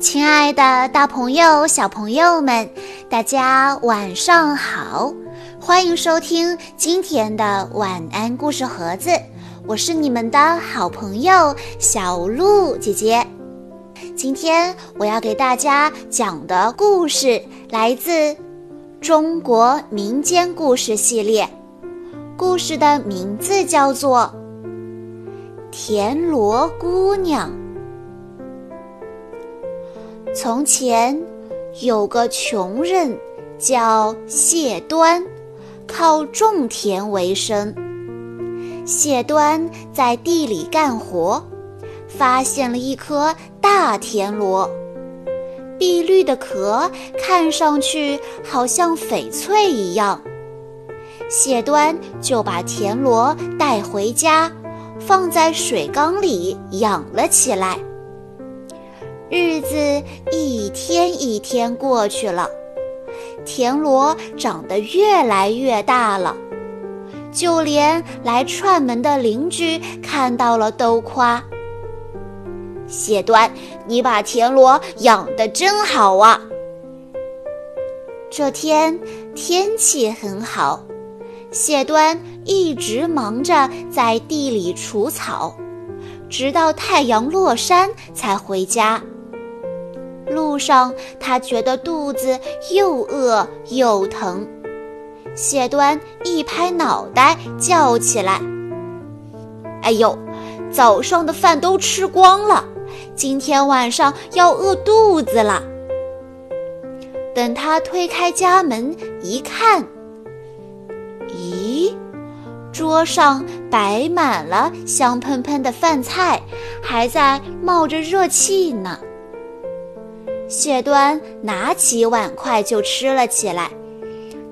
亲爱的，大朋友、小朋友们，大家晚上好！欢迎收听今天的晚安故事盒子，我是你们的好朋友小鹿姐姐。今天我要给大家讲的故事来自中国民间故事系列，故事的名字叫做《田螺姑娘》。从前有个穷人叫谢端，靠种田为生。谢端在地里干活，发现了一颗大田螺，碧绿的壳看上去好像翡翠一样。谢端就把田螺带回家，放在水缸里养了起来。日子一天一天过去了，田螺长得越来越大了，就连来串门的邻居看到了都夸：“谢端，你把田螺养得真好啊！”这天天气很好，谢端一直忙着在地里除草，直到太阳落山才回家。路上，他觉得肚子又饿又疼。谢端一拍脑袋，叫起来：“哎呦，早上的饭都吃光了，今天晚上要饿肚子了。”等他推开家门一看，咦，桌上摆满了香喷喷的饭菜，还在冒着热气呢。谢端拿起碗筷就吃了起来，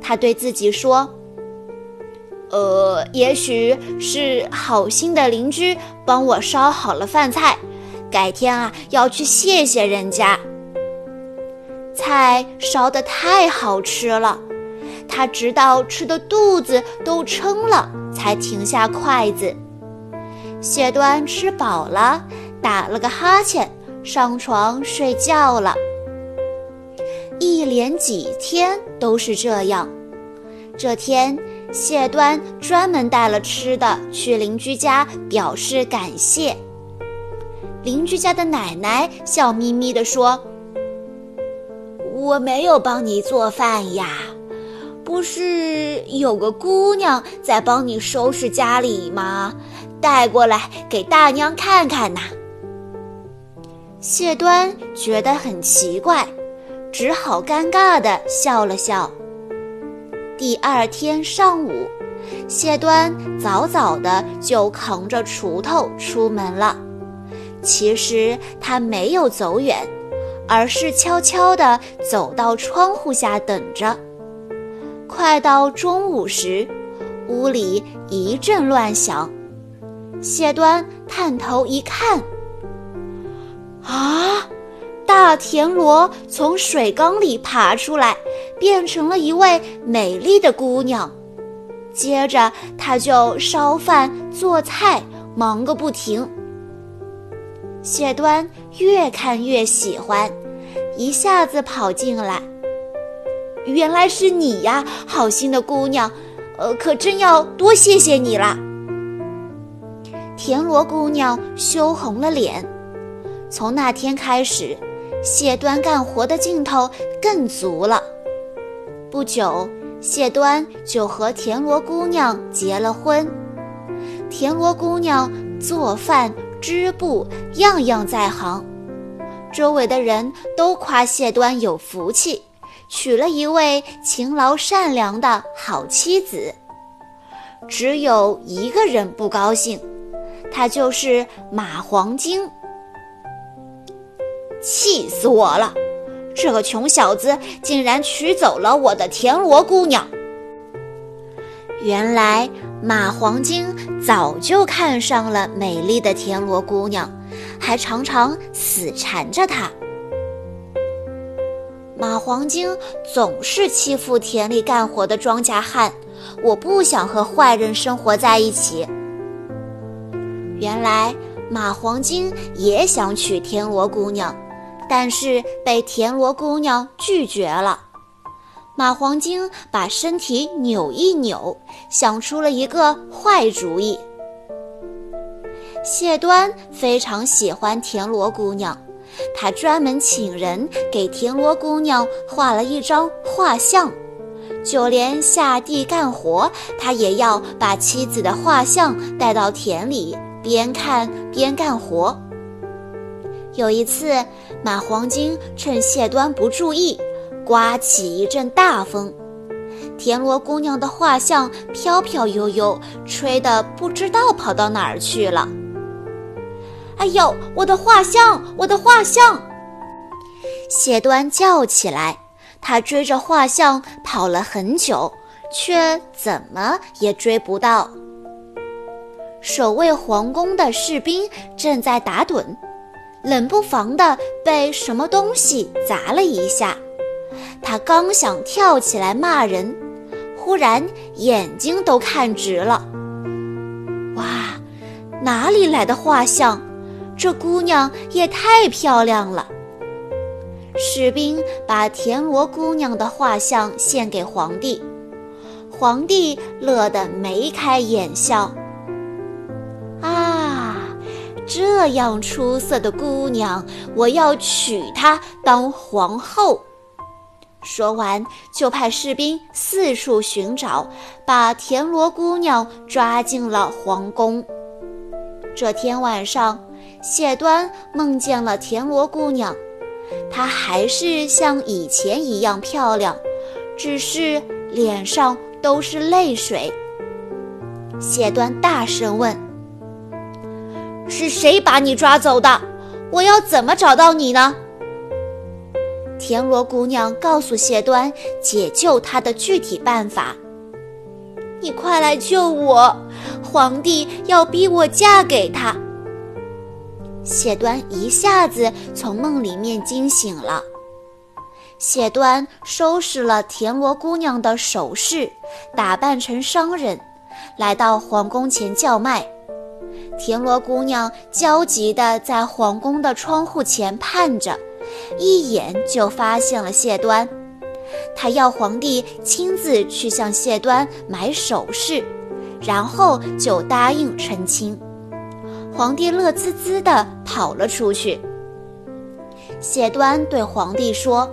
他对自己说：“呃，也许是好心的邻居帮我烧好了饭菜，改天啊要去谢谢人家。”菜烧得太好吃了，他直到吃的肚子都撑了，才停下筷子。谢端吃饱了，打了个哈欠，上床睡觉了。一连几天都是这样。这天，谢端专门带了吃的去邻居家表示感谢。邻居家的奶奶笑眯眯地说：“我没有帮你做饭呀，不是有个姑娘在帮你收拾家里吗？带过来给大娘看看呐。”谢端觉得很奇怪。只好尴尬地笑了笑。第二天上午，谢端早早的就扛着锄头出门了。其实他没有走远，而是悄悄地走到窗户下等着。快到中午时，屋里一阵乱响。谢端探头一看，田螺从水缸里爬出来，变成了一位美丽的姑娘。接着，她就烧饭做菜，忙个不停。谢端越看越喜欢，一下子跑进来。原来是你呀，好心的姑娘，呃，可真要多谢谢你了。田螺姑娘羞红了脸。从那天开始。谢端干活的劲头更足了。不久，谢端就和田螺姑娘结了婚。田螺姑娘做饭、织布，样样在行。周围的人都夸谢端有福气，娶了一位勤劳善良的好妻子。只有一个人不高兴，他就是马黄金。气死我了！这个穷小子竟然娶走了我的田螺姑娘。原来马黄金早就看上了美丽的田螺姑娘，还常常死缠着她。马黄金总是欺负田里干活的庄稼汉，我不想和坏人生活在一起。原来马黄金也想娶田螺姑娘。但是被田螺姑娘拒绝了。马黄精把身体扭一扭，想出了一个坏主意。谢端非常喜欢田螺姑娘，他专门请人给田螺姑娘画了一张画像，就连下地干活，他也要把妻子的画像带到田里，边看边干活。有一次，马黄金趁谢端不注意，刮起一阵大风，田螺姑娘的画像飘飘悠悠，吹得不知道跑到哪儿去了。哎呦，我的画像，我的画像！谢端叫起来。他追着画像跑了很久，却怎么也追不到。守卫皇宫的士兵正在打盹，冷不防的被什么东西砸了一下。他刚想跳起来骂人，忽然眼睛都看直了。哇，哪里来的画像？这姑娘也太漂亮了。士兵把田螺姑娘的画像献给皇帝，皇帝乐得眉开眼笑。这样出色的姑娘，我要娶她当皇后。说完，就派士兵四处寻找，把田螺姑娘抓进了皇宫。这天晚上。谢端梦见了田螺姑娘，她还是像以前一样漂亮，只是脸上都是泪水。谢端大声问：“是谁把你抓走的？我要怎么找到你呢？”田螺姑娘告诉谢端解救她的具体办法：“你快来救我，皇帝要逼我嫁给他。”谢端一下子从梦里面惊醒了。谢端收拾了田螺姑娘的首饰，打扮成商人，来到皇宫前叫卖。田螺姑娘焦急地在皇宫的窗户前盼着，一眼就发现了谢端。她要皇帝亲自去向谢端买首饰，然后就答应成亲。皇帝乐滋滋地跑了出去。谢端对皇帝说：“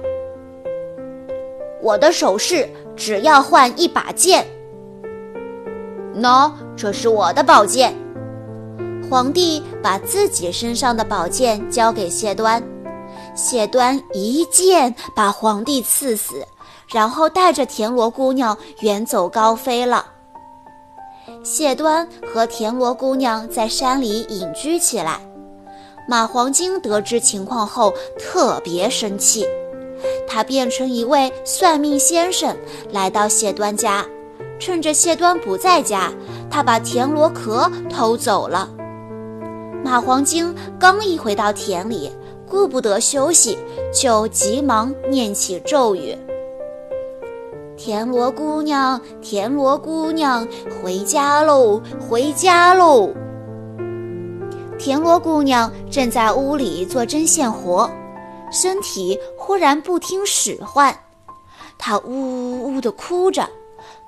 我的首饰只要换一把剑。”“喏，这是我的宝剑。”皇帝把自己身上的宝剑交给谢端，谢端一剑把皇帝刺死，然后带着田螺姑娘远走高飞了。谢端和田螺姑娘在山里隐居起来。马黄金得知情况后特别生气，他变成一位算命先生来到谢端家，趁着谢端不在家，他把田螺壳偷走了。马黄精刚一回到田里，顾不得休息，就急忙念起咒语。田螺姑娘，田螺姑娘，回家喽，回家喽！田螺姑娘正在屋里做针线活，身体忽然不听使唤，她呜呜呜地哭着，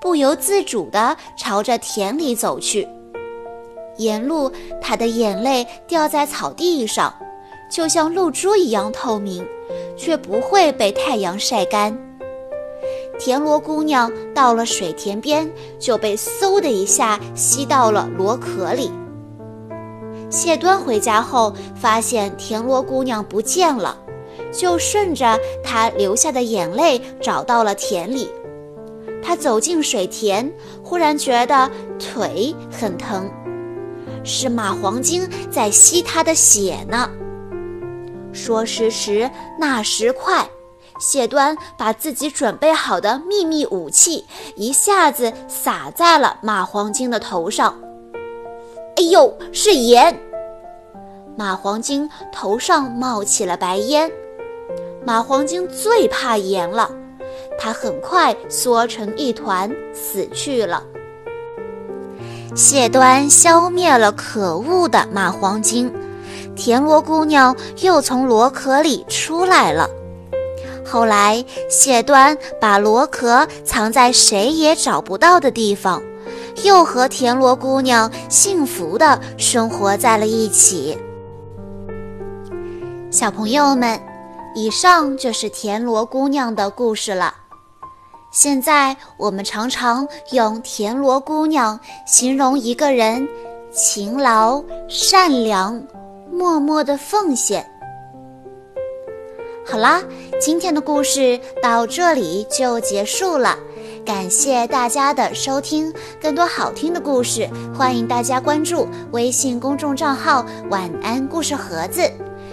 不由自主地朝着田里走去。沿路，她的眼泪掉在草地上，就像露珠一样透明，却不会被太阳晒干。田螺姑娘到了水田边，就被嗖的一下吸到了螺壳里。谢端回家后发现田螺姑娘不见了，就顺着她流下的眼泪找到了田里。他走进水田，忽然觉得腿很疼，是马黄精在吸他的血呢。说时迟，那时快。谢端把自己准备好的秘密武器一下子撒在了马黄精的头上。哎呦，是盐！马黄精头上冒起了白烟。马黄精最怕盐了，它很快缩成一团死去了。谢端消灭了可恶的马黄精。田螺姑娘又从螺壳里出来了。后来，谢端把螺壳藏在谁也找不到的地方，又和田螺姑娘幸福的生活在了一起。小朋友们，以上就是田螺姑娘的故事了。现在我们常常用田螺姑娘形容一个人勤劳、善良、默默的奉献。好啦，今天的故事到这里就结束了，感谢大家的收听。更多好听的故事，欢迎大家关注微信公众账号“晚安故事盒子”。